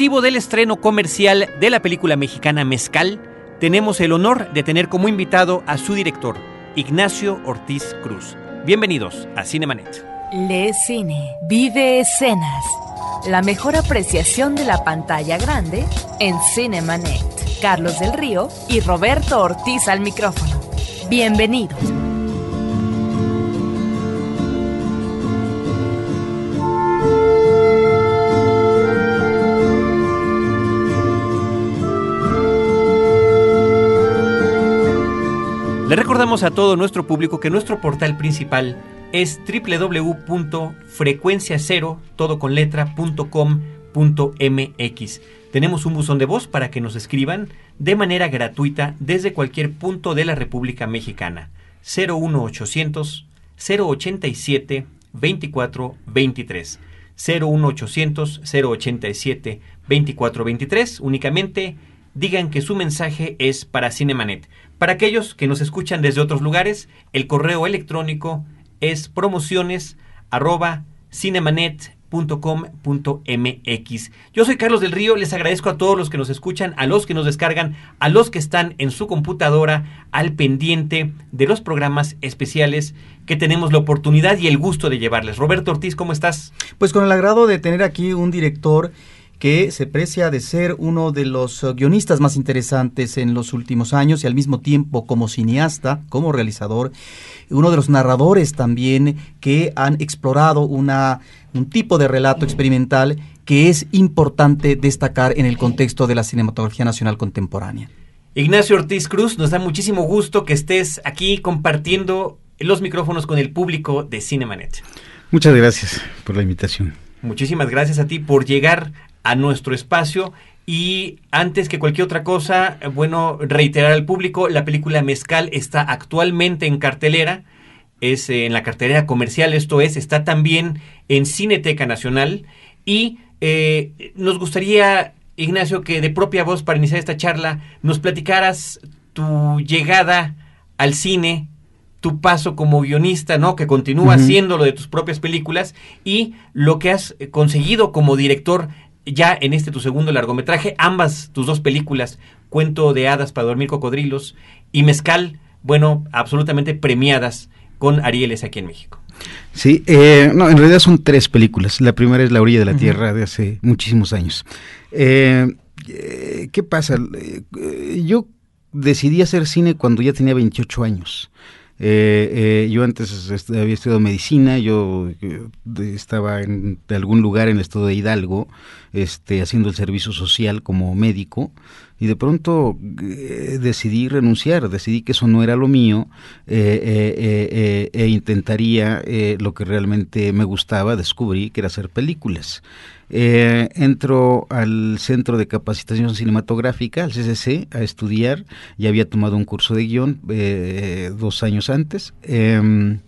del estreno comercial de la película mexicana Mezcal, tenemos el honor de tener como invitado a su director, Ignacio Ortiz Cruz. Bienvenidos a Cinemanet. Le Cine, vive escenas. La mejor apreciación de la pantalla grande en Cinemanet. Carlos del Río y Roberto Ortiz al micrófono. Bienvenidos. Le recordamos a todo nuestro público que nuestro portal principal es www.frecuenciacero. Tenemos un buzón de voz para que nos escriban de manera gratuita desde cualquier punto de la República Mexicana. 01800 087 2423. 01800 087 2423. Únicamente digan que su mensaje es para Cinemanet. Para aquellos que nos escuchan desde otros lugares, el correo electrónico es promociones. Yo soy Carlos del Río, les agradezco a todos los que nos escuchan, a los que nos descargan, a los que están en su computadora al pendiente de los programas especiales que tenemos la oportunidad y el gusto de llevarles. Roberto Ortiz, ¿cómo estás? Pues con el agrado de tener aquí un director que se precia de ser uno de los uh, guionistas más interesantes en los últimos años y al mismo tiempo como cineasta, como realizador, uno de los narradores también que han explorado una, un tipo de relato experimental que es importante destacar en el contexto de la cinematografía nacional contemporánea. Ignacio Ortiz Cruz, nos da muchísimo gusto que estés aquí compartiendo los micrófonos con el público de Cinemanet. Muchas gracias por la invitación. Muchísimas gracias a ti por llegar a nuestro espacio. Y antes que cualquier otra cosa, bueno, reiterar al público, la película Mezcal está actualmente en cartelera, es en la cartelera comercial, esto es, está también en Cineteca Nacional. Y eh, nos gustaría, Ignacio, que de propia voz, para iniciar esta charla, nos platicaras tu llegada al cine, tu paso como guionista, ¿no? Que continúa haciendo lo de tus propias películas y lo que has conseguido como director ya en este tu segundo largometraje, ambas tus dos películas, Cuento de hadas para dormir cocodrilos y Mezcal, bueno, absolutamente premiadas con Arieles aquí en México. Sí, eh, no, en realidad son tres películas. La primera es La orilla de la Tierra de hace muchísimos años. Eh, eh, ¿Qué pasa? yo decidí hacer cine cuando ya tenía 28 años. Eh, eh, yo antes había estudiado medicina, yo eh, estaba en algún lugar en el estado de Hidalgo, este, haciendo el servicio social como médico, y de pronto decidí renunciar, decidí que eso no era lo mío e intentaría lo que realmente me gustaba, descubrí que era hacer películas. Eh, entro al Centro de Capacitación Cinematográfica, al CCC, a estudiar. Ya había tomado un curso de guion eh, dos años antes. Em,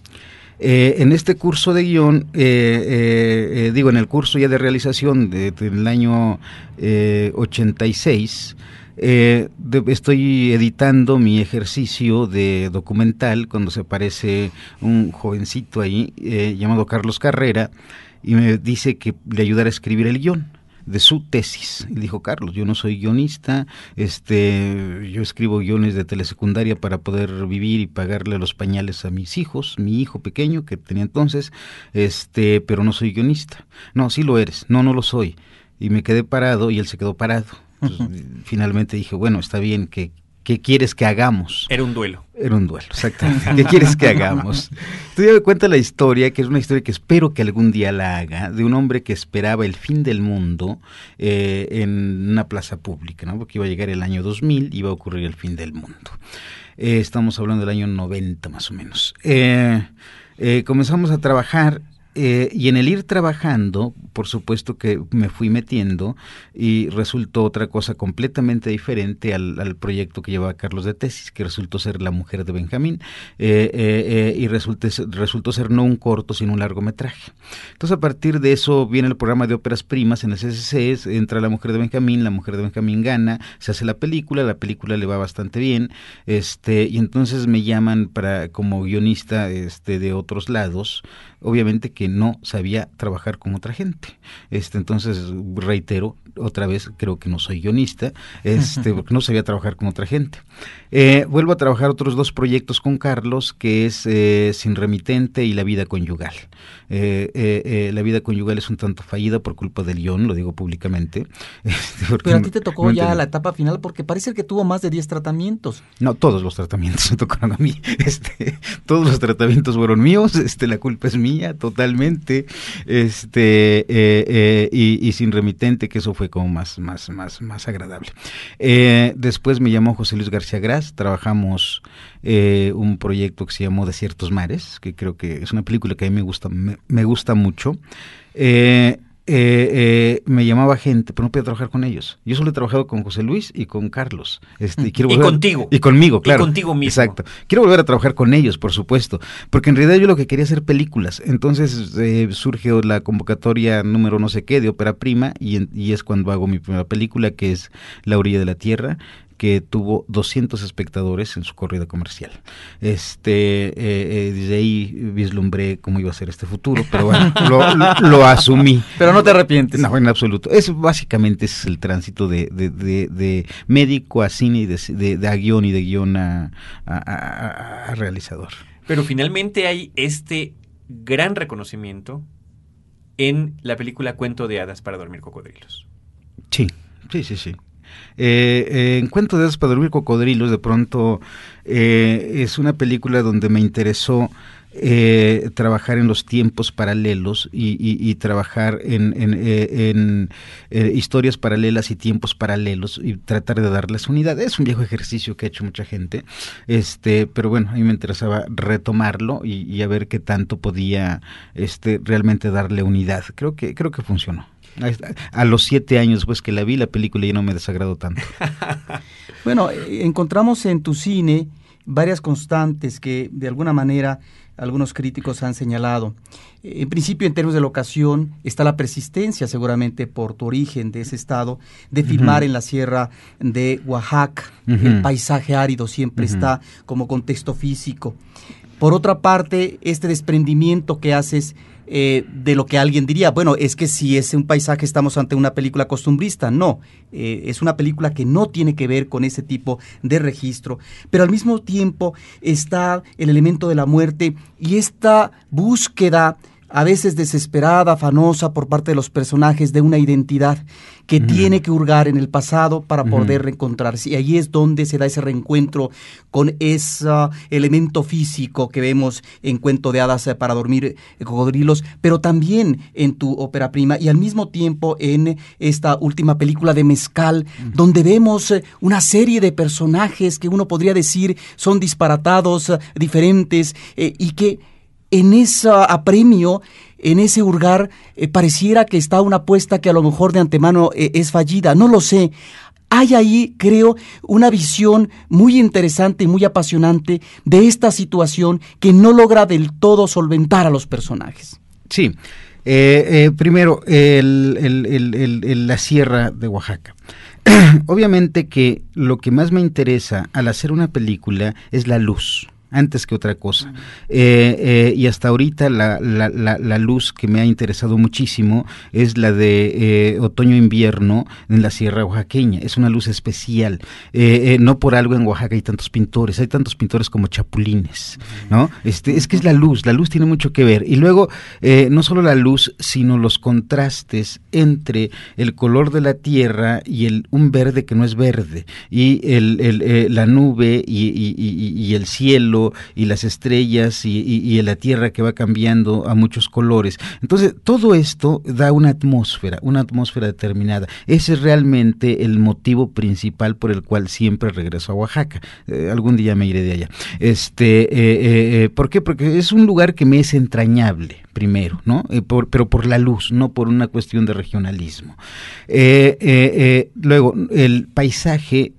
eh, en este curso de guion, digo, en el curso ya de realización del año 86, estoy editando mi ejercicio de documental cuando se aparece un jovencito ahí llamado Carlos Carrera y me dice que le ayudara a escribir el guion de su tesis. Y dijo, Carlos, yo no soy guionista, este, yo escribo guiones de telesecundaria para poder vivir y pagarle los pañales a mis hijos, mi hijo pequeño que tenía entonces, este, pero no soy guionista. No, sí lo eres, no, no lo soy. Y me quedé parado y él se quedó parado. Finalmente dije, bueno, está bien que, ¿Qué quieres que hagamos? Era un duelo. Era un duelo, exactamente. ¿Qué quieres que hagamos? Tú ya me cuenta la historia, que es una historia que espero que algún día la haga, de un hombre que esperaba el fin del mundo eh, en una plaza pública, ¿no? Porque iba a llegar el año 2000, iba a ocurrir el fin del mundo. Eh, estamos hablando del año 90 más o menos. Eh, comenzamos a trabajar eh, y en el ir trabajando, por supuesto que me fui metiendo y resultó otra cosa completamente diferente al, proyecto que llevaba Carlos de tesis, que resultó ser La mujer de Benjamín, eh, eh, y resultó, resultó ser no un corto, sino un largometraje. Entonces a partir de eso viene el programa de óperas primas en el CCC, entra La mujer de Benjamín, La mujer de Benjamín gana, se hace la película, la película le va bastante bien, este, y entonces me llaman para como guionista este, de otros lados, obviamente que que no sabía trabajar con otra gente. Este, entonces, reitero, otra vez creo que no soy guionista, este, porque no sabía trabajar con otra gente. Eh, vuelvo a trabajar otros dos proyectos con Carlos, que es eh, Sin Remitente y La Vida Conyugal. Eh, la Vida Conyugal es un tanto fallida por culpa del guion, lo digo públicamente. Este, Pero a ti te tocó ya la etapa final porque parece que tuvo más de 10 tratamientos. No, todos los tratamientos me tocaron a mí. Este, todos los tratamientos fueron míos, este, la culpa es mía totalmente. Este, y, y Sin Remitente, que eso fue como más, más, más, más agradable. Eh, después me llamó José Luis García Gras, trabajamos eh, un proyecto que se llamó Desiertos Mares, que creo que es una película que a mí me gusta, me, gusta mucho. Eh, eh, eh, me llamaba gente, pero no podía trabajar con ellos. Yo solo he trabajado con José Luis y con Carlos. Este, y, quiero contigo. Y conmigo, claro. Y contigo mismo. Exacto. Quiero volver a trabajar con ellos, por supuesto. Porque en realidad yo lo que quería hacer películas. Entonces eh, surge la convocatoria número no sé qué de ópera prima y, y es cuando hago mi primera película, que es La orilla de la tierra, que tuvo 200 espectadores en su corrida comercial. Este, eh, eh, desde ahí vislumbré cómo iba a ser este futuro, pero bueno, lo, asumí. Pero no te arrepientes. No, en absoluto. Es básicamente es el tránsito de, de, médico a cine y de, a guion y de guion a, a realizador. Pero finalmente hay este gran reconocimiento en la película Cuento de Hadas para dormir cocodrilos. Sí, sí, sí, sí. Eh, eh, en Cuento de Hadas para dormir cocodrilos, de pronto eh, es una película donde me interesó eh, trabajar en los tiempos paralelos y, trabajar en, en, historias paralelas y tiempos paralelos y tratar de darles unidad. Es un viejo ejercicio que ha hecho mucha gente, este, pero bueno, a mí me interesaba retomarlo y, y a ver qué tanto podía este, realmente darle unidad. Creo que, creo que funcionó. A los siete años pues que la vi, la película ya no me desagradó tanto. bueno, encontramos en tu cine varias constantes que de alguna manera algunos críticos han señalado. En principio, en términos de locación, está la persistencia, seguramente por tu origen de ese estado, de filmar en la sierra de Oaxaca. El paisaje árido siempre está como contexto físico. Por otra parte, este desprendimiento que haces eh, de lo que alguien diría, bueno, es que si es un paisaje estamos ante una película costumbrista. No, eh, es una película que no tiene que ver con ese tipo de registro, pero al mismo tiempo está el elemento de la muerte y esta búsqueda a veces desesperada, afanosa por parte de los personajes de una identidad que tiene que hurgar en el pasado para poder reencontrarse. Y ahí es donde se da ese reencuentro con ese elemento físico que vemos en Cuento de Hadas eh, para dormir eh, cocodrilos, pero también en tu ópera prima y al mismo tiempo en esta última película de Mezcal, donde vemos eh, una serie de personajes que uno podría decir son disparatados, diferentes, y que en ese apremio, en ese hurgar, eh, pareciera que está una apuesta que a lo mejor de antemano eh, es fallida. No lo sé. Hay ahí, creo, una visión muy interesante y muy apasionante de esta situación que no logra del todo solventar a los personajes. Sí. Eh, primero, la sierra de Oaxaca. Obviamente que lo que más me interesa al hacer una película es la luz antes que otra cosa. Eh, eh, y hasta ahorita la, la, la, luz que me ha interesado muchísimo es la de eh, otoño-invierno en la Sierra Oaxaqueña. Es una luz especial. no por algo en Oaxaca hay tantos pintores, hay tantos pintores como chapulines, ¿no? Este, es que es la luz, la luz tiene mucho que ver. Y luego, no solo la luz, sino los contrastes entre el color de la tierra y el, un verde que no es verde, y el, el, la nube y, y el cielo y las estrellas y, la tierra que va cambiando a muchos colores. Entonces, todo esto da una atmósfera, una atmósfera determinada. Ese es realmente el motivo principal por el cual siempre regreso a Oaxaca. Eh, algún día me iré de allá. Este, eh, eh, ¿Por qué? Porque es un lugar que me es entrañable primero, ¿no? pero por la luz, no por una cuestión de regionalismo. luego, el paisaje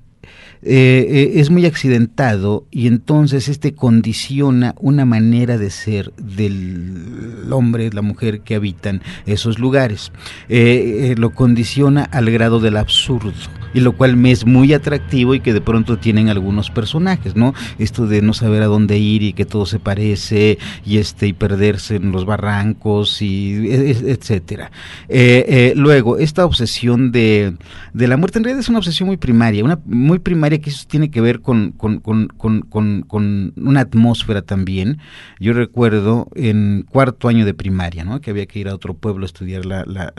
eh, eh, es muy accidentado y entonces este condiciona una manera de ser del hombre, la mujer que habitan esos lugares. Eh, lo condiciona al grado del absurdo y lo cual me es muy atractivo y que de pronto tienen algunos personajes, ¿no? Esto de no saber a dónde ir y que todo se parece y este y perderse en los barrancos y e, e, etcétera. Eh, eh, luego, esta obsesión de, de, la muerte en realidad es una obsesión muy primaria, una muy primaria que eso tiene que ver con, con, con, con una atmósfera también. Yo recuerdo en cuarto año de primaria, ¿no? Que había que ir a otro pueblo a estudiar la, la,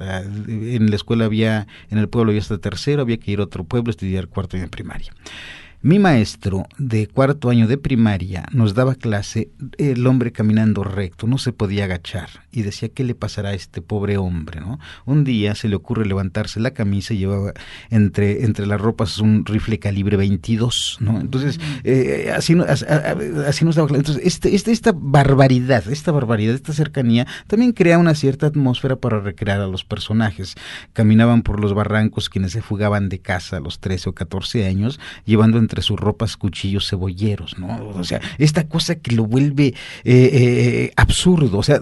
en la escuela había, en el pueblo había hasta tercero, había que ir a otro pueblo estudiar cuarto año de primaria. Mi maestro de cuarto año de primaria nos daba clase el hombre caminando recto, no se podía agachar y decía qué le pasará a este pobre hombre, ¿no? Un día se le ocurre levantarse la camisa y llevaba entre entre las ropas un rifle calibre 22, ¿no? Entonces eh, así, así nos daba clase. Entonces este, este, esta barbaridad, esta barbaridad, esta cercanía también crea una cierta atmósfera para recrear a los personajes. Caminaban por los barrancos quienes se fugaban de casa a los 13 o 14 años, llevando entre entre sus ropas cuchillos cebolleros, ¿no? O sea, esta cosa que lo vuelve eh, eh, absurdo, o sea,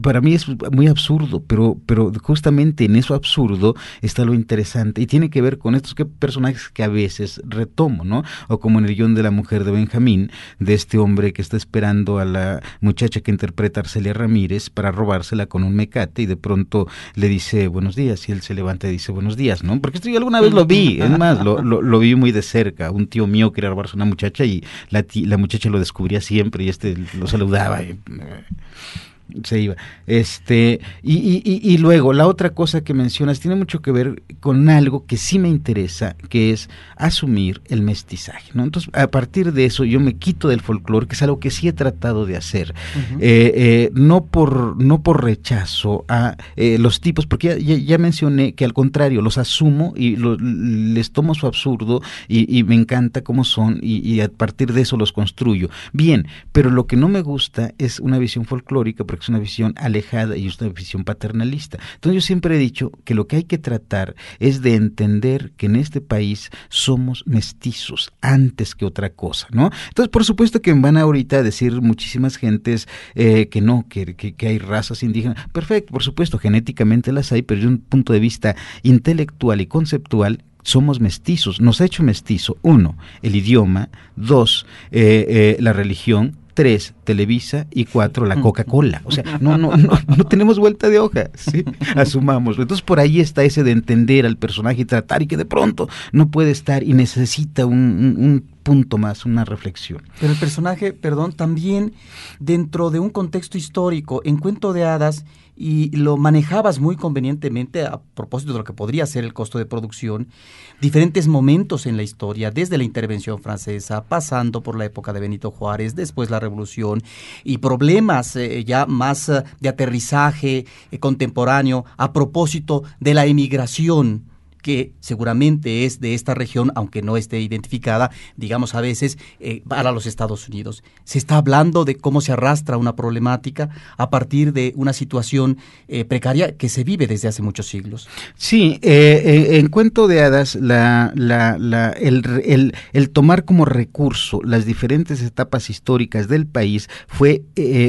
para mí es muy absurdo, pero, pero justamente en eso absurdo está lo interesante y tiene que ver con estos que, personajes que a veces retomo, ¿no? O como en el guion de la mujer de Benjamín, de este hombre que está esperando a la muchacha que interpreta Arcelia Ramírez para robársela con un mecate y de pronto le dice buenos días y él se levanta y dice buenos días, ¿no? Porque esto yo alguna vez lo vi, es más, lo, lo vi muy de cerca, un tío mío quería robarse una muchacha y la, la muchacha lo descubría siempre y este lo saludaba. Y, se iba. Este, y, y, y, luego, la otra cosa que mencionas tiene mucho que ver con algo que sí me interesa, que es asumir el mestizaje. ¿no? Entonces, a partir de eso, yo me quito del folclore, que es algo que sí he tratado de hacer. Eh, eh, no, por, no por rechazo a eh, los tipos, porque ya, ya, mencioné que al contrario, los asumo y les tomo su absurdo y, me encanta cómo son y, a partir de eso los construyo. Bien, pero lo que no me gusta es una visión folclórica, porque es una visión alejada y es una visión paternalista. Entonces yo siempre he dicho que lo que hay que tratar es de entender que en este país somos mestizos antes que otra cosa, ¿no? Entonces por supuesto que van ahorita a decir muchísimas gentes eh, que no, que, que, hay razas indígenas. Perfecto, por supuesto, genéticamente las hay, pero desde un punto de vista intelectual y conceptual somos mestizos. Nos ha hecho mestizo, uno, el idioma, dos, eh, eh, la religión, tres, Televisa y cuatro, la Coca-Cola. O sea, no, no, no, no tenemos vuelta de hoja, ¿sí? asumamos. Entonces por ahí está ese de entender al personaje y tratar y que de pronto no puede estar y necesita un, un punto más, una reflexión. Pero el personaje, perdón, también dentro de un contexto histórico, en Cuento de Hadas, y lo manejabas muy convenientemente a propósito de lo que podría ser el costo de producción, diferentes momentos en la historia, desde la intervención francesa, pasando por la época de Benito Juárez, después la revolución, y problemas eh, ya más eh, de aterrizaje eh, contemporáneo a propósito de la emigración que seguramente es de esta región, aunque no esté identificada, digamos a veces, eh, para los Estados Unidos. Se está hablando de cómo se arrastra una problemática a partir de una situación eh, precaria que se vive desde hace muchos siglos. Sí, eh, en Cuento de Hadas, la, la, el, el, tomar como recurso las diferentes etapas históricas del país fue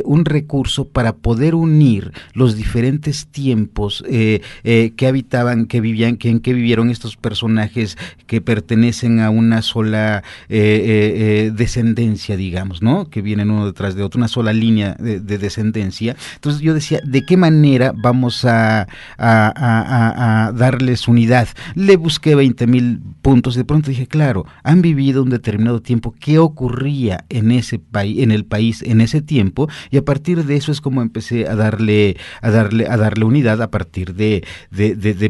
un recurso para poder unir los diferentes tiempos que habitaban, que vivían, que en que vivían vieron estos personajes que pertenecen a una sola eh, eh, eh, descendencia, digamos, ¿no? Que vienen uno detrás de otro, una sola línea de, descendencia. Entonces yo decía, ¿de qué manera vamos a, darles unidad? Le busqué 20 mil puntos y de pronto dije, claro, han vivido un determinado tiempo, ¿qué ocurría en ese país, en el país en ese tiempo? Y a partir de eso es como empecé a darle, a darle, a darle unidad a partir de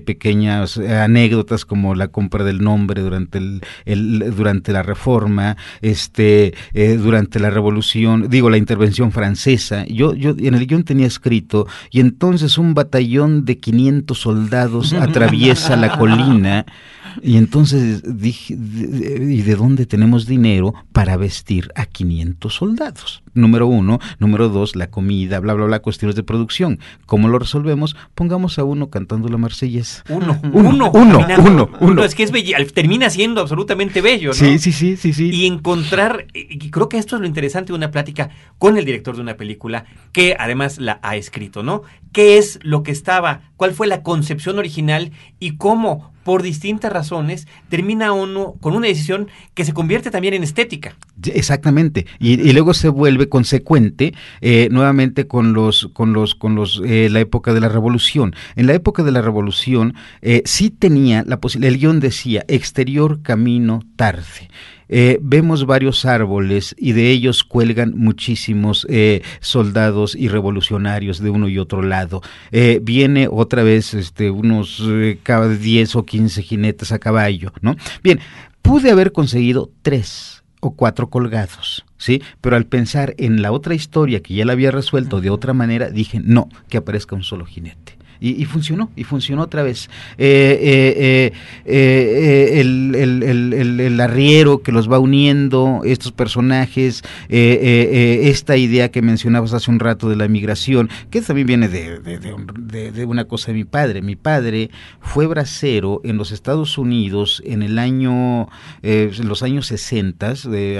pequeñas anécdotas anécdotas como la compra del nombre durante el, durante la reforma, este eh, durante la revolución, digo la intervención francesa. Yo yo en el guion tenía escrito y entonces un batallón de 500 soldados atraviesa la colina y entonces dije, ¿y de dónde tenemos dinero para vestir a 500 soldados? Número uno. Número dos, la comida, bla, bla, bla, cuestiones de producción. ¿Cómo lo resolvemos? Pongamos a uno cantando la marsellesa. Uno, uno, uno, uno, uno, Es que es bello, termina siendo absolutamente bello, ¿no? Sí, sí, sí, sí, sí. Y encontrar, y creo que esto es lo interesante de una plática con el director de una película que además la ha escrito, ¿no? ¿Qué es lo que estaba, cuál fue la concepción original y cómo por distintas razones, termina uno con una decisión que se convierte también en estética. Exactamente, y, luego se vuelve consecuente eh, nuevamente con los, con los, con los, eh, la época de la revolución. En la época de la revolución eh, sí tenía la posibilidad, el guion decía exterior, camino, tarde. Eh, vemos varios árboles y de ellos cuelgan muchísimos eh, soldados y revolucionarios de uno y otro lado. Eh, viene otra vez este, unos 10 o 15 jinetes a caballo, ¿no? Bien, pude haber conseguido tres o cuatro colgados, ¿sí? Pero al pensar en la otra historia que ya la había resuelto de otra manera, dije, no, que aparezca un solo jinete. Y, funcionó, y funcionó otra vez. Eh, eh, eh, el, arriero que los va uniendo, estos personajes, esta idea que mencionabas hace un rato de la migración, que también viene de, una cosa de mi padre. Mi padre fue bracero en los Estados Unidos en el año, en los años 60,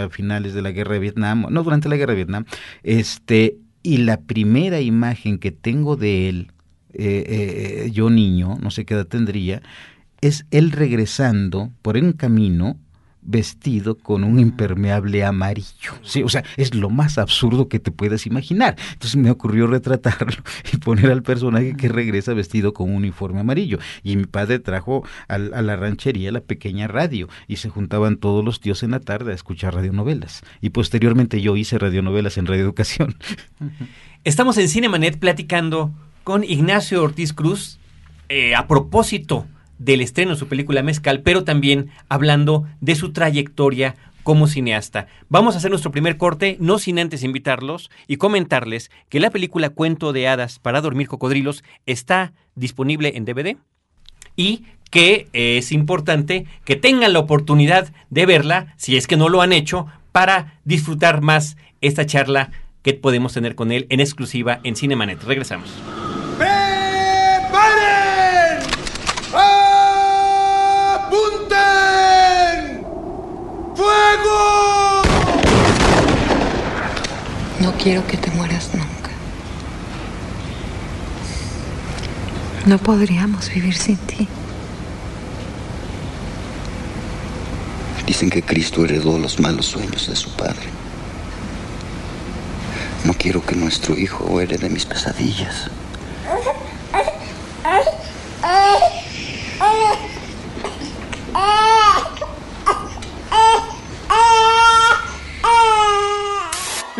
a finales de la guerra de Vietnam, no, durante la guerra de Vietnam, este, y la primera imagen que tengo de él eh, eh, yo niño, no sé qué edad tendría, es él regresando por un camino vestido con un impermeable amarillo. Sí, o sea, es lo más absurdo que te puedas imaginar. Entonces me ocurrió retratarlo y poner al personaje que regresa vestido con un uniforme amarillo. Y mi padre trajo a la ranchería la pequeña radio y se juntaban todos los tíos en la tarde a escuchar radionovelas. Y posteriormente yo hice radionovelas en Radio Educación. Estamos en Cinemanet platicando con Ignacio Ortiz Cruz eh, a propósito del estreno de su película Mezcal, pero también hablando de su trayectoria como cineasta. Vamos a hacer nuestro primer corte, no sin antes invitarlos y comentarles que la película Cuento de Hadas para Dormir Cocodrilos está disponible en DVD y que es importante que tengan la oportunidad de verla, si es que no lo han hecho, para disfrutar más esta charla que podemos tener con él en exclusiva en Cinemanet. Regresamos. Quiero que te mueras nunca. No podríamos vivir sin ti. Dicen que Cristo heredó los malos sueños de su padre. No quiero que nuestro hijo herede mis pesadillas.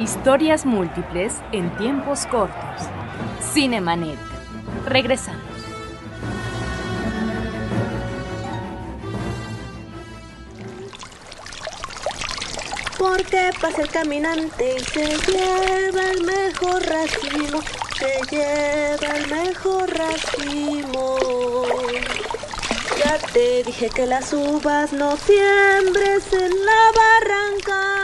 Historias múltiples en tiempos cortos. Cinemanet. Regresamos. Porque pasa el caminante y se lleva el mejor racimo, se lleva el mejor racimo. Ya te dije que las uvas no siembres en la barranca.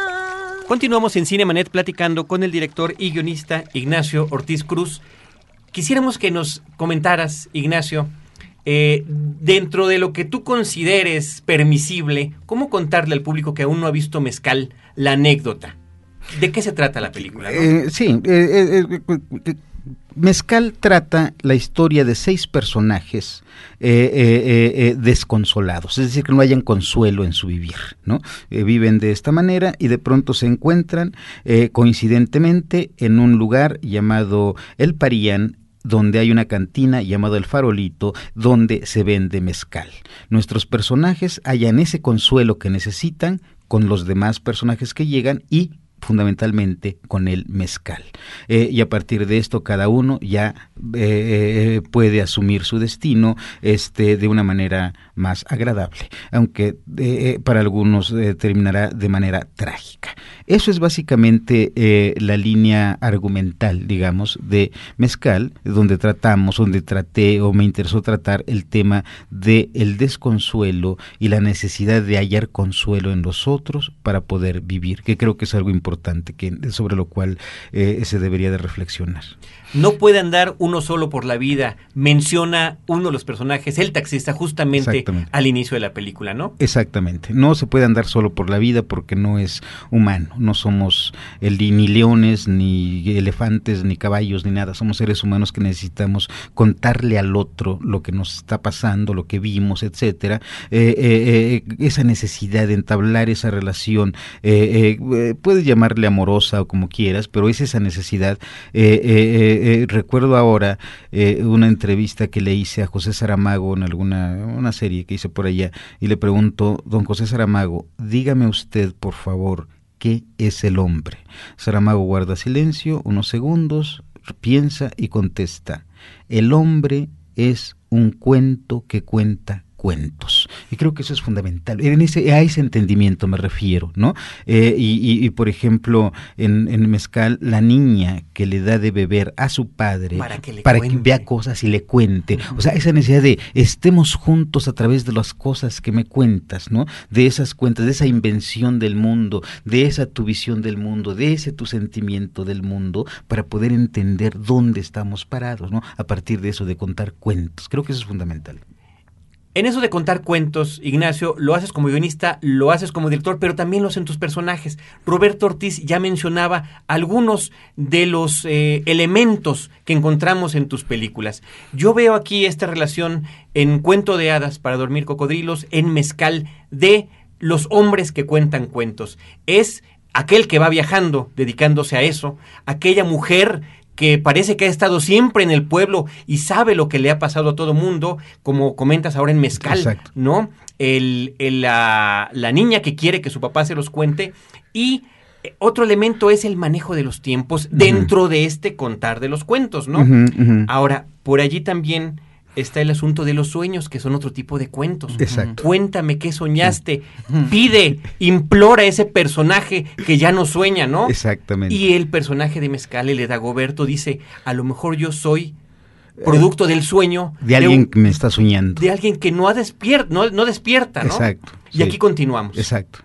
Continuamos en Cinemanet platicando con el director y guionista Ignacio Ortiz Cruz. Quisiéramos que nos comentaras, Ignacio, eh, dentro de lo que tú consideres permisible, ¿cómo contarle al público que aún no ha visto Mezcal la anécdota? ¿De qué se trata la película? Eh, sí, eh, Mezcal trata la historia de seis personajes eh, eh, eh, desconsolados, es decir, que no hayan consuelo en su vivir, ¿no? viven de esta manera y de pronto se encuentran coincidentemente en un lugar llamado El Parían, donde hay una cantina llamado El Farolito, donde se vende mezcal. Nuestros personajes hallan ese consuelo que necesitan con los demás personajes que llegan y fundamentalmente con el mezcal. Eh, y a partir de esto cada uno ya eh, puede asumir su destino este, de una manera más agradable, aunque eh, para algunos terminará de manera trágica. Eso es básicamente la línea argumental, digamos, de Mezcal, donde tratamos, donde traté o me interesó tratar el tema del el desconsuelo y la necesidad de hallar consuelo en los otros para poder vivir, que creo que es algo importante que, sobre lo cual eh, se debería de reflexionar. No puede andar uno solo por la vida, menciona uno de los personajes, el taxista, justamente al inicio de la película, ¿no? Exactamente, no se puede andar solo por la vida porque no es humano, no somos el, ni leones, ni elefantes, ni caballos, ni nada, somos seres humanos que necesitamos contarle al otro lo que nos está pasando, lo que vimos, etcétera, eh, eh, esa necesidad de entablar esa relación, puedes llamarle amorosa o como quieras, pero es esa necesidad eh, eh, recuerdo ahora eh, una entrevista que le hice a José Saramago en alguna una serie que hice por allá y le pregunto, don José Saramago, dígame usted por favor, ¿qué es el hombre? Saramago guarda silencio unos segundos, piensa y contesta, el hombre es un cuento que cuenta cuentos. Y creo que eso es fundamental. En ese, a ese entendimiento me refiero, ¿no? Eh, y, por ejemplo, en, en, Mezcal, la niña que le da de beber a su padre para que, vea cosas y le cuente. O sea, esa necesidad de estemos juntos a través de las cosas que me cuentas, ¿no? De esas cuentas, de esa invención del mundo, de esa tu visión del mundo, de ese tu sentimiento del mundo, para poder entender dónde estamos parados, ¿no? A partir de eso, de contar cuentos. Creo que eso es fundamental. En eso de contar cuentos, Ignacio, lo haces como guionista, lo haces como director, pero también lo hacen tus personajes. Roberto Ortiz ya mencionaba algunos de los eh, elementos que encontramos en tus películas. Yo veo aquí esta relación en Cuento de Hadas para dormir cocodrilos, en Mezcal, de los hombres que cuentan cuentos. Es aquel que va viajando, dedicándose a eso, aquella mujer que parece que ha estado siempre en el pueblo y sabe lo que le ha pasado a todo mundo, como comentas ahora en Mezcal, ¿no? El, la, niña que quiere que su papá se los cuente y eh, otro elemento es el manejo de los tiempos dentro de este contar de los cuentos, ¿no? Ahora, por allí también está el asunto de los sueños, que son otro tipo de cuentos. Exacto. Cuéntame qué soñaste. Pide, implora a ese personaje que ya no sueña, ¿no? Exactamente. Y el personaje de Mezcal, el de Dagoberto, dice, a lo mejor yo soy producto del sueño. De alguien que me está soñando. De alguien que no, ha despier no, no despierta, ¿no? Exacto. Y aquí continuamos. Exacto.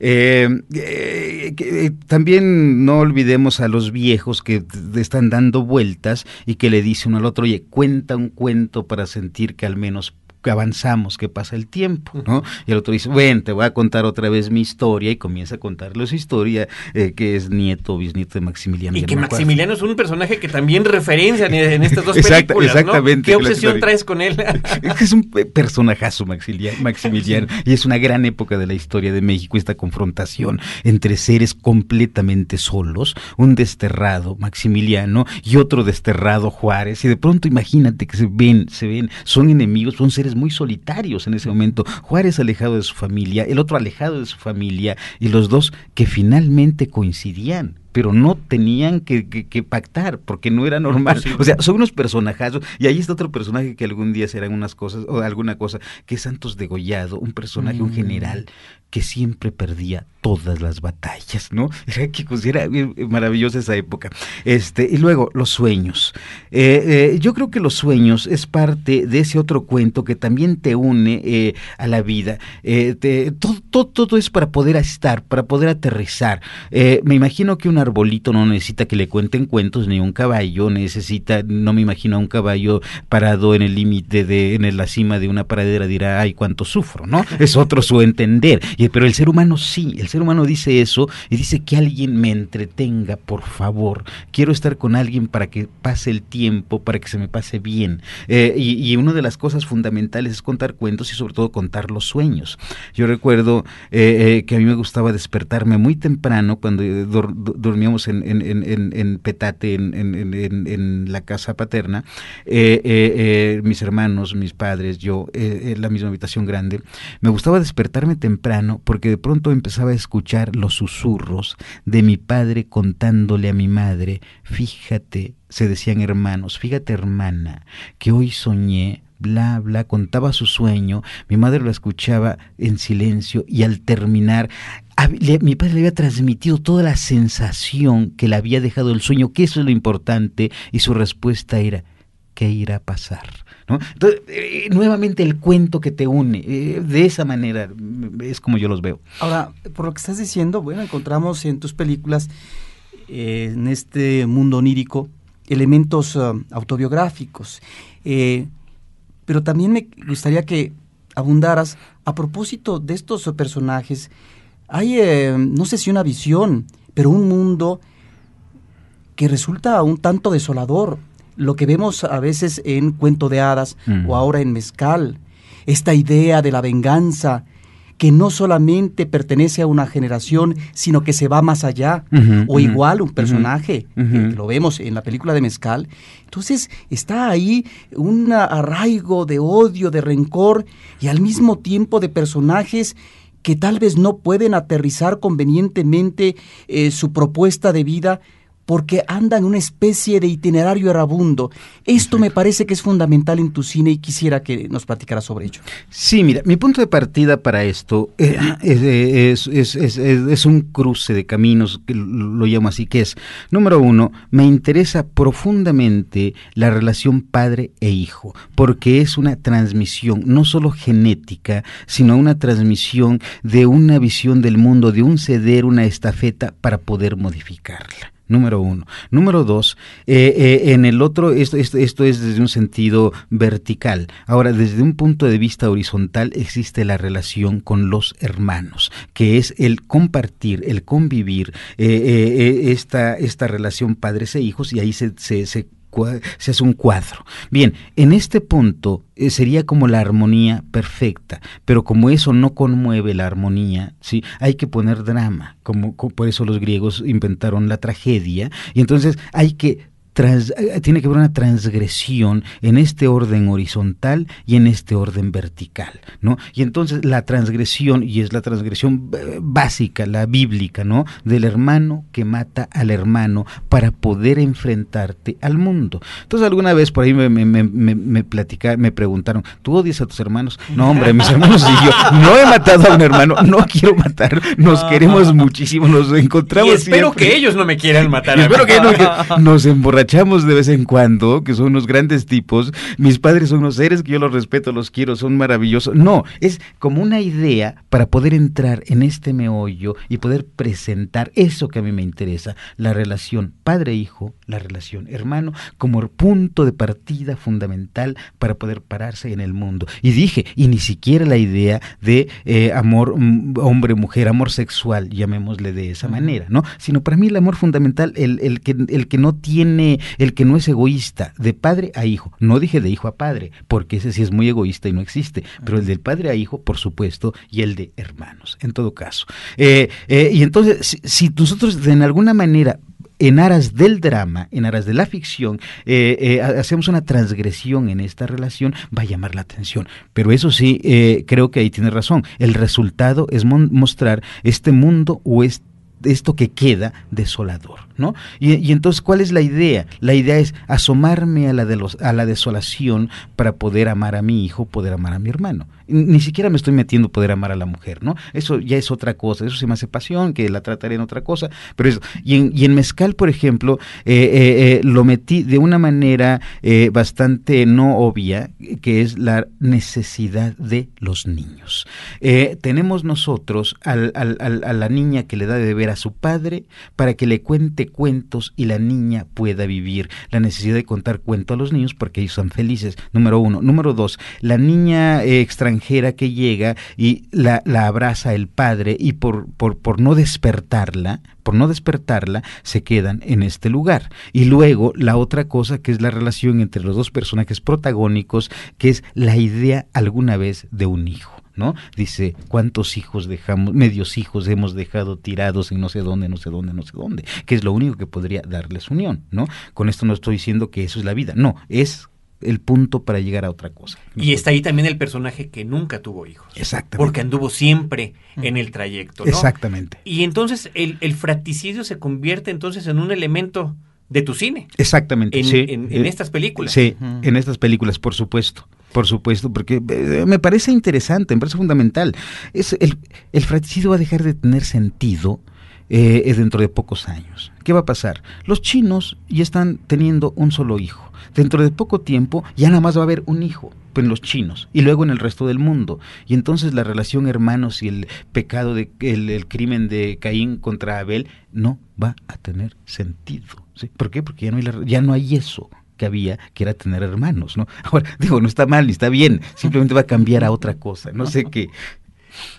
Eh, eh, eh, también no olvidemos a los viejos que están dando vueltas y que le dicen uno al otro, oye, cuenta un cuento para sentir que al menos que avanzamos, que pasa el tiempo, ¿no? Y el otro dice, bueno, te voy a contar otra vez mi historia y comienza a contarle su historia, eh, que es nieto o bisnieto de Maximiliano. Y que Maximiliano es un personaje que también referencia en, estas dos películas, exactamente, ¿Qué obsesión traes con él? es un personajazo Maximiliano, Maximiliano y es una gran época de la historia de México, esta confrontación entre seres completamente solos, un desterrado Maximiliano y otro desterrado Juárez, y de pronto imagínate que se ven, se ven, son enemigos, son seres muy solitarios en ese momento. Juárez alejado de su familia, el otro alejado de su familia, y los dos que finalmente coincidían pero no tenían que, pactar porque no era normal. O sea, son unos personajazos. Y ahí está otro personaje que algún día serán unas cosas o alguna cosa, que es Santos Degollado, un personaje, un mm. general que siempre perdía todas las batallas, ¿no? Era que era maravillosa esa época. Este, y luego, los sueños. Eh, eh, yo creo que los sueños es parte de ese otro cuento que también te une eh, a la vida. todo, todo, es para poder estar, para poder aterrizar. me imagino que un arbolito no necesita que le cuenten cuentos, ni un caballo necesita, no me imagino a un caballo parado en el límite de, en la cima de una paradera dirá, ay, cuánto sufro, ¿no? Es otro su entender pero el ser humano sí, el ser humano dice eso y dice que alguien me entretenga, por favor. Quiero estar con alguien para que pase el tiempo, para que se me pase bien. Eh, y, una de las cosas fundamentales es contar cuentos y sobre todo contar los sueños. Yo recuerdo eh, eh, que a mí me gustaba despertarme muy temprano cuando dormíamos en, en, Petate, en, la casa paterna. mis hermanos, mis padres, yo, en la misma habitación grande. Me gustaba despertarme temprano porque de pronto empezaba a escuchar los susurros de mi padre contándole a mi madre, fíjate, se decían hermanos, fíjate hermana, que hoy soñé bla, bla, contaba su sueño, mi madre lo escuchaba en silencio y al terminar, mi padre le había transmitido toda la sensación que le había dejado el sueño, que eso es lo importante, y su respuesta era, ¿qué irá a pasar? ¿No? Entonces, eh, nuevamente el cuento que te une, eh, de esa manera es como yo los veo. Ahora, por lo que estás diciendo, bueno, encontramos en tus películas, eh, en este mundo onírico, elementos autobiográficos. pero también me gustaría que abundaras a propósito de estos personajes. Hay, no sé si una visión, pero un mundo que resulta un tanto desolador, lo que vemos a veces en Cuento de Hadas o ahora en Mezcal, esta idea de la venganza que no solamente pertenece a una generación, sino que se va más allá, o igual un personaje, que lo vemos en la película de Mezcal. Entonces está ahí un arraigo de odio, de rencor, y al mismo tiempo de personajes que tal vez no pueden aterrizar convenientemente eh, su propuesta de vida, porque anda en una especie de itinerario erabundo. Esto me parece que es fundamental en tu cine y quisiera que nos platicara sobre ello. Sí, mira, mi punto de partida para esto eh, eh, es, un cruce de caminos, que lo llamo así, que es, número uno, me interesa profundamente la relación padre e hijo, porque es una transmisión no solo genética, sino una transmisión de una visión del mundo, de un ceder, una estafeta para poder modificarla número uno. Número dos, eh, eh, en el otro, esto, esto, esto, es desde un sentido vertical. Ahora, desde un punto de vista horizontal existe la relación con los hermanos, que es el compartir, el convivir, eh, esta, esta relación padres e hijos, y ahí se, se, se se hace un cuadro. Bien, en este punto eh, sería como la armonía perfecta, pero como eso no conmueve la armonía, ¿sí? hay que poner drama, como, por eso los griegos inventaron la tragedia, y entonces hay que eh, tiene que haber una transgresión en este orden horizontal y en este orden vertical, ¿no? Y entonces la transgresión, y es la transgresión eh, básica, la bíblica, ¿no? Del hermano que mata al hermano para poder enfrentarte al mundo. Entonces alguna vez por ahí me, me, me, me preguntaron, ¿tú odias a tus hermanos? No, hombre, mis hermanos y yo no he matado a un hermano, no quiero matar, nos queremos muchísimo, nos encontramos. Y espero que ellos no me quieran matar. espero que, no, que nos emborrachamos de vez en cuando, que son unos grandes tipos, mis padres son unos seres que yo los respeto, los quiero, son maravillosos. No, es como una idea para poder entrar en este meollo y poder presentar eso que a mí me interesa, la relación padre-hijo, la relación hermano, como el punto de partida fundamental para poder pararse en el mundo. Y dije, y ni siquiera la idea de eh, amor mm, hombre-mujer, amor sexual, llamémosle de esa manera, ¿no? Sino para mí el amor fundamental, el, el, que, el que no tiene el que no es egoísta, de padre a hijo. No dije de hijo a padre, porque ese sí es muy egoísta y no existe, pero el del padre a hijo, por supuesto, y el de hermanos, en todo caso. Eh, eh, y entonces, si, nosotros en alguna manera en aras del drama, en aras de la ficción, eh, hacemos una transgresión en esta relación, va a llamar la atención. Pero eso sí, creo que ahí tiene razón. El resultado es mostrar este mundo o esto que queda desolador, ¿no? Y, entonces, ¿cuál es la idea? La idea es asomarme a la, de los, a la desolación para poder amar a mi hijo, poder amar a mi hermano ni siquiera me estoy metiendo poder amar a la mujer, ¿no? Eso ya es otra cosa, eso se me hace pasión, que la trataré en otra cosa, pero eso. Y en, Mezcal, por ejemplo, eh, eh, eh, lo metí de una manera bastante no obvia, que es la necesidad de los niños. tenemos nosotros a la niña que le da de beber a su padre para que le cuente cuentos y la niña pueda vivir. La necesidad de contar cuentos a los niños porque ellos son felices, número uno. Número dos, la niña extranjera que llega y la, la abraza el padre y por, por, por no despertarla, por no despertarla, se quedan en este lugar. Y luego la otra cosa que es la relación entre los dos personajes protagónicos, que es la idea alguna vez de un hijo. ¿No? Dice, ¿cuántos hijos dejamos, medios hijos hemos dejado tirados en no sé dónde, no sé dónde, no sé dónde? Que es lo único que podría darles unión, ¿no? Con esto no estoy diciendo que eso es la vida, no, es el punto para llegar a otra cosa. Y está ahí también el personaje que nunca tuvo hijos. Exactamente. Porque anduvo siempre en el trayecto. ¿no? Exactamente. Y entonces el, el fratricidio se convierte entonces en un elemento de tu cine. Exactamente. En, sí. en- en Eh, estas películas. Sí, en estas películas, por supuesto. Por supuesto, porque eh, me parece interesante, me parece fundamental. Es el, el fratricidio va a dejar de tener sentido eh, dentro de pocos años. ¿Qué va a pasar? Los chinos ya están teniendo un solo hijo. Dentro de poco tiempo ya nada más va a haber un hijo en los chinos y luego en el resto del mundo. Y entonces la relación hermanos y el pecado, de, el, el crimen de Caín contra Abel no va a tener sentido. ¿sí? ¿Por qué? Porque ya no hay, la- ya no hay eso que había, que era tener hermanos, ¿no? Ahora, digo, no está mal ni está bien, simplemente va a cambiar a otra cosa, no sé qué.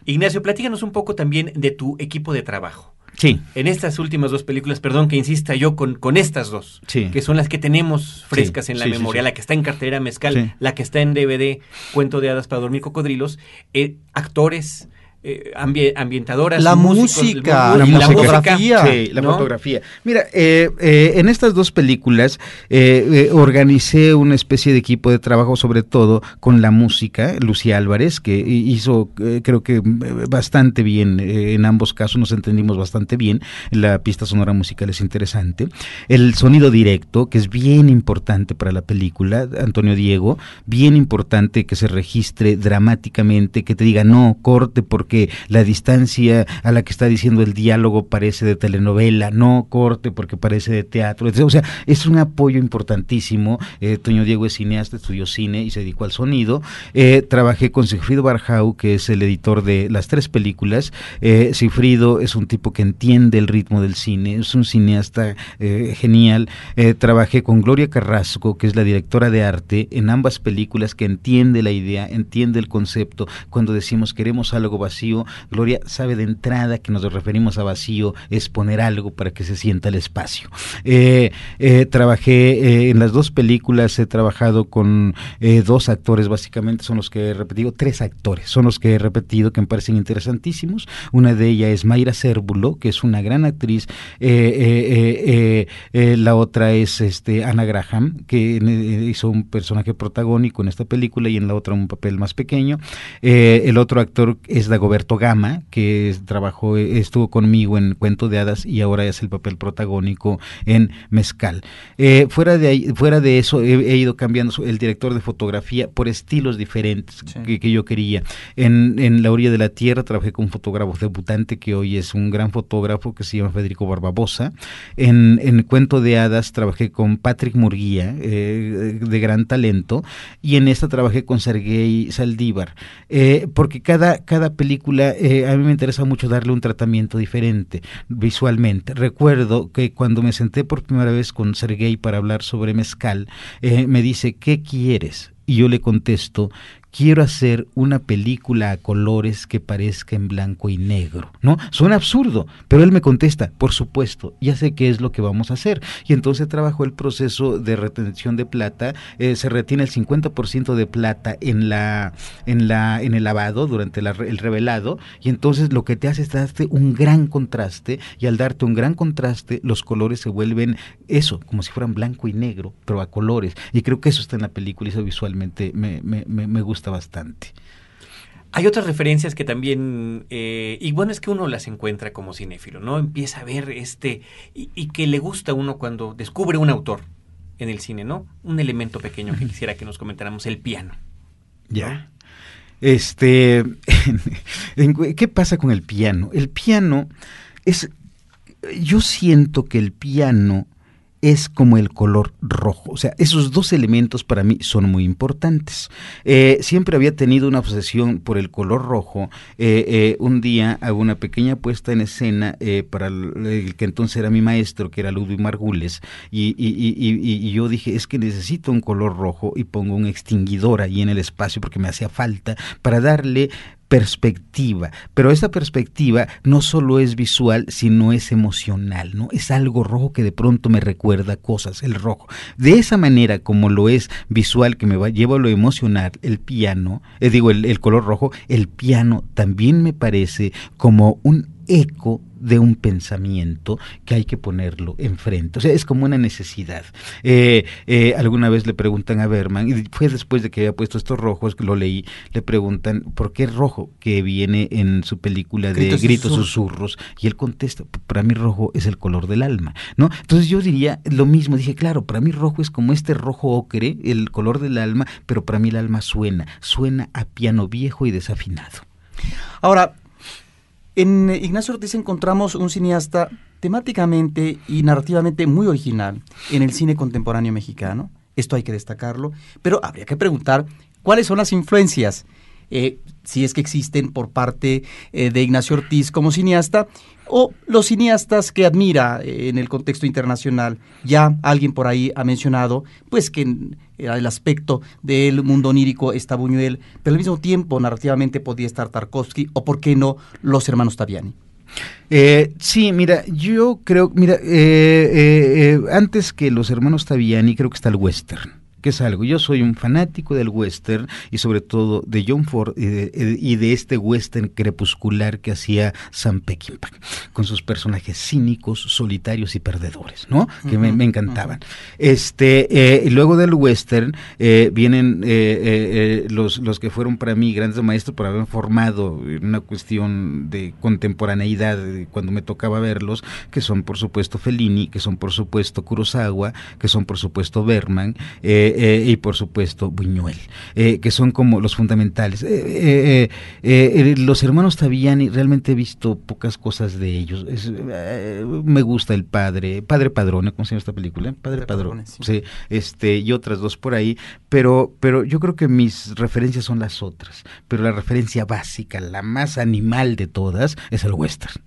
Ignacio, platícanos un poco también de tu equipo de trabajo. Sí, En estas últimas dos películas, perdón que insista yo con, con estas dos, Sí. que son las que tenemos frescas Sí, en la sí, memoria, la que está en cartera mezcal, la que está en DVD, Cuento de hadas para dormir cocodrilos, eh, actores, eh, ambi- ambientadoras, La músicos, música, la fotografía. Sí, la ¿no? fotografía. Mira, eh, eh, en estas dos películas eh, organicé una especie de equipo de trabajo, sobre todo con la música, Lucía Álvarez, que hi- hizo, creo que bastante bien, en ambos casos nos entendimos bastante bien, la pista sonora musical es interesante. El sonido directo, que es bien importante para la película, Antonio Diego, bien importante que se registre dramáticamente, que te diga no, corte porque la distancia a la que está diciendo el diálogo parece de telenovela, no corte porque parece de teatro. O sea, es un apoyo importantísimo. Eh, Toño Diego es cineasta, estudió cine y se dedicó al sonido. Eh, trabajé con Sigfrido Barjau, que es el editor de las tres películas. Eh, Sigfrido es un tipo que entiende el ritmo del cine, es un cineasta eh, genial. Eh, trabajé con Gloria Carrasco, que es la directora de arte en ambas películas, que entiende la idea, entiende el concepto. Cuando decimos queremos algo vacío, Gloria sabe de entrada que nos referimos a vacío, es poner algo para que se sienta el espacio. Eh, eh, trabajé eh, en las dos películas, he trabajado con dos actores, básicamente son los que he repetido, tres actores son los que he repetido que me parecen interesantísimos. Una de ellas es Mayra Cérvulo, que es una gran actriz. La otra es este Ana Graham, que hizo un personaje protagónico en esta película y en la otra un papel más pequeño. El otro actor es Dagoberto Gama, que es- trabajó, estuvo conmigo en Cuento de Hadas y ahora es el papel protagónico en Mezcal. Eh, fuera, de ahí- fuera de eso, he, he ido cambiando el director de fotografía por estilos diferentes Sí. que, que yo quería. En, en La Orilla de la Tierra trabajé con un fotógrafo debutante que hoy es un gran fotógrafo que se llama Federico Barbabosa. En, en Cuento de Hadas trabajé con Patrick Murguía, eh, de gran talento, y en esta trabajé con Sergei Saldívar, eh, porque cada, cada película eh, a mí me interesa mucho darle un tratamiento diferente visualmente. Recuerdo que cuando me senté por primera vez con Sergei para hablar sobre mezcal, eh, me dice, ¿qué quieres? Y yo le contesto, quiero hacer una película a colores que parezca en blanco y negro, ¿no? Suena absurdo, pero él me contesta, por supuesto, ya sé qué es lo que vamos a hacer. Y entonces trabajó el proceso de retención de plata, eh, se retiene el 50% de plata en la en la en el lavado durante la el revelado y entonces lo que te hace es darte un gran contraste y al darte un gran contraste los colores se vuelven eso, como si fueran blanco y negro, pero a colores. Y creo que eso está en la película y eso visualmente me, me, me, me gusta bastante. Hay otras referencias que también, eh, y bueno, es que uno las encuentra como cinéfilo, ¿no? Empieza a ver este, y, y que le gusta a uno cuando descubre un autor en el cine, ¿no? Un elemento pequeño que quisiera que nos comentáramos, el piano. Ya. Este, ¿qué pasa con el piano? El piano es, yo siento que el piano es como el color rojo. O sea, esos dos elementos para mí son muy importantes. Eh, siempre había tenido una obsesión por el color rojo. Eh, eh, un día hago una pequeña puesta en escena para el, que entonces era mi maestro, que era Ludwig Margules, y- y- y- y yo dije, es que necesito un color rojo y pongo un extinguidor ahí en el espacio porque me hacía falta para darle perspectiva, pero esta perspectiva no solo es visual, sino es emocional, ¿no? Es algo rojo que de pronto me recuerda cosas, el rojo. De esa manera como lo es visual, que me va, lleva a lo emocional, el piano, eh, digo, el, el color rojo, el piano también me parece como un eco de un pensamiento que hay que ponerlo enfrente. O sea, es como una necesidad. Eh, eh, alguna vez le preguntan a Berman, y fue después de que había puesto estos rojos, que lo leí, le preguntan, ¿por qué rojo? Que viene en su película de Gritos, susurros. Y él contesta, para mí rojo es el color del alma, ¿no? Entonces yo diría lo mismo, dije, claro, para mí rojo es como este rojo ocre, el color del alma, pero para mí el alma suena, suena a piano viejo y desafinado. Ahora, en Ignacio Ortiz encontramos un cineasta temáticamente y narrativamente muy original en el cine contemporáneo mexicano. Esto hay que destacarlo, pero habría que preguntar cuáles son las influencias, eh, si es que existen por parte eh, de Ignacio Ortiz como cineasta, o los cineastas que admira eh, en el contexto internacional. Ya alguien por ahí ha mencionado, pues que en el aspecto del mundo onírico está Buñuel, pero al mismo tiempo narrativamente podía estar Tarkovsky, o por qué no los hermanos Taviani. Eh, sí, mira, yo creo, mira, eh, eh, eh, antes que los hermanos Taviani, creo que está el western. Que es algo? Yo soy un fanático del western y sobre todo de John Ford y de, y de este western crepuscular que hacía Sam Peckinpah, con sus personajes cínicos, solitarios y perdedores, ¿no? Que me, me encantaban. Este, eh, luego del western eh, vienen eh, eh, eh, los, los que fueron para mí grandes maestros por haber formado una cuestión de contemporaneidad cuando me tocaba verlos, que son por supuesto Fellini, que son por supuesto Kurosawa, que son por supuesto Berman, eh, eh, y por supuesto Buñuel, eh, que son como los fundamentales. Eh, los hermanos Taviani, realmente he visto pocas cosas de ellos. Es, me gusta el padre, Padre Padrone, ¿cómo se llama esta película? Padre, Padrone, Padrone, sí. sí, este, y otras dos por ahí, pero, pero yo creo que mis referencias son las otras, pero la referencia básica, la más animal de todas, es el western.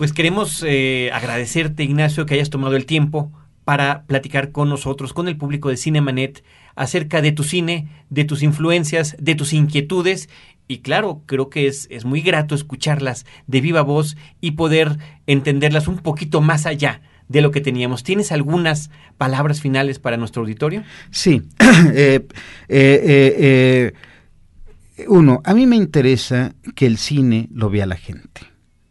Pues queremos eh, agradecerte, Ignacio, que hayas tomado el tiempo para platicar con nosotros, con el público de Cinemanet, acerca de tu cine, de tus influencias, de tus inquietudes. Y claro, creo que es, es muy grato escucharlas de viva voz y poder entenderlas un poquito más allá de lo que teníamos. ¿Tienes algunas palabras finales para nuestro auditorio? Sí. Eh, eh, eh, eh, uno, a mí me interesa que el cine lo vea la gente.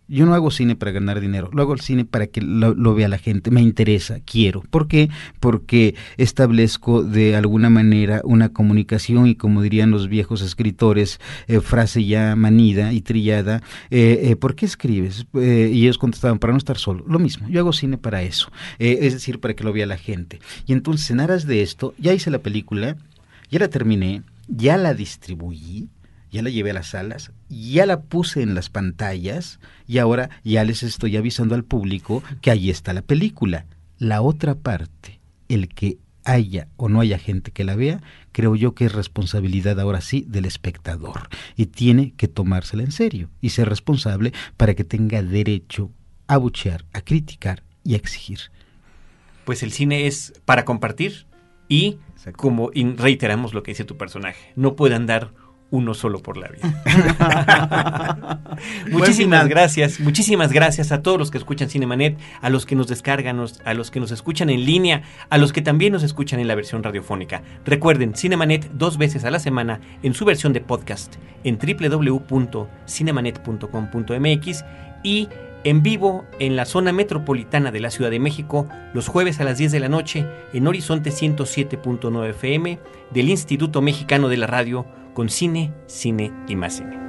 Yo no hago cine para ganar dinero, lo hago el cine para que lo, vea la gente, me interesa, quiero. ¿Por qué? Porque establezco de alguna manera una comunicación y como dirían los viejos escritores, eh, frase ya manida y trillada, eh, eh, ¿por qué escribes? Y ellos contestaban, para no estar solo. Lo mismo, yo hago cine para eso, es decir, para que lo vea la gente. Y entonces en aras de esto, ya hice la película, ya la terminé, ya la distribuí, ya la llevé a las salas, ya la puse en las pantallas y ahora ya les estoy avisando al público que ahí está la película. La otra parte, el que haya o no haya gente que la vea, creo yo que es responsabilidad ahora sí del espectador y tiene que tomársela en serio y ser responsable para que tenga derecho a buchear, a criticar y a exigir. Pues el cine es para compartir y como reiteramos lo que dice tu personaje, no puede andar uno solo por la vida. muchísimas gracias, muchísimas gracias a todos los que escuchan Cinemanet, a los que nos descargan, a los que nos escuchan en línea, a los que también nos escuchan en la versión radiofónica. Recuerden, Cinemanet dos veces a la semana en su versión de podcast en www.cinemanet.com.mx y en vivo en la zona metropolitana de la Ciudad de México los jueves a las 10 de la noche en Horizonte 107.9 FM del Instituto Mexicano de la Radio con cine, cine y más cine.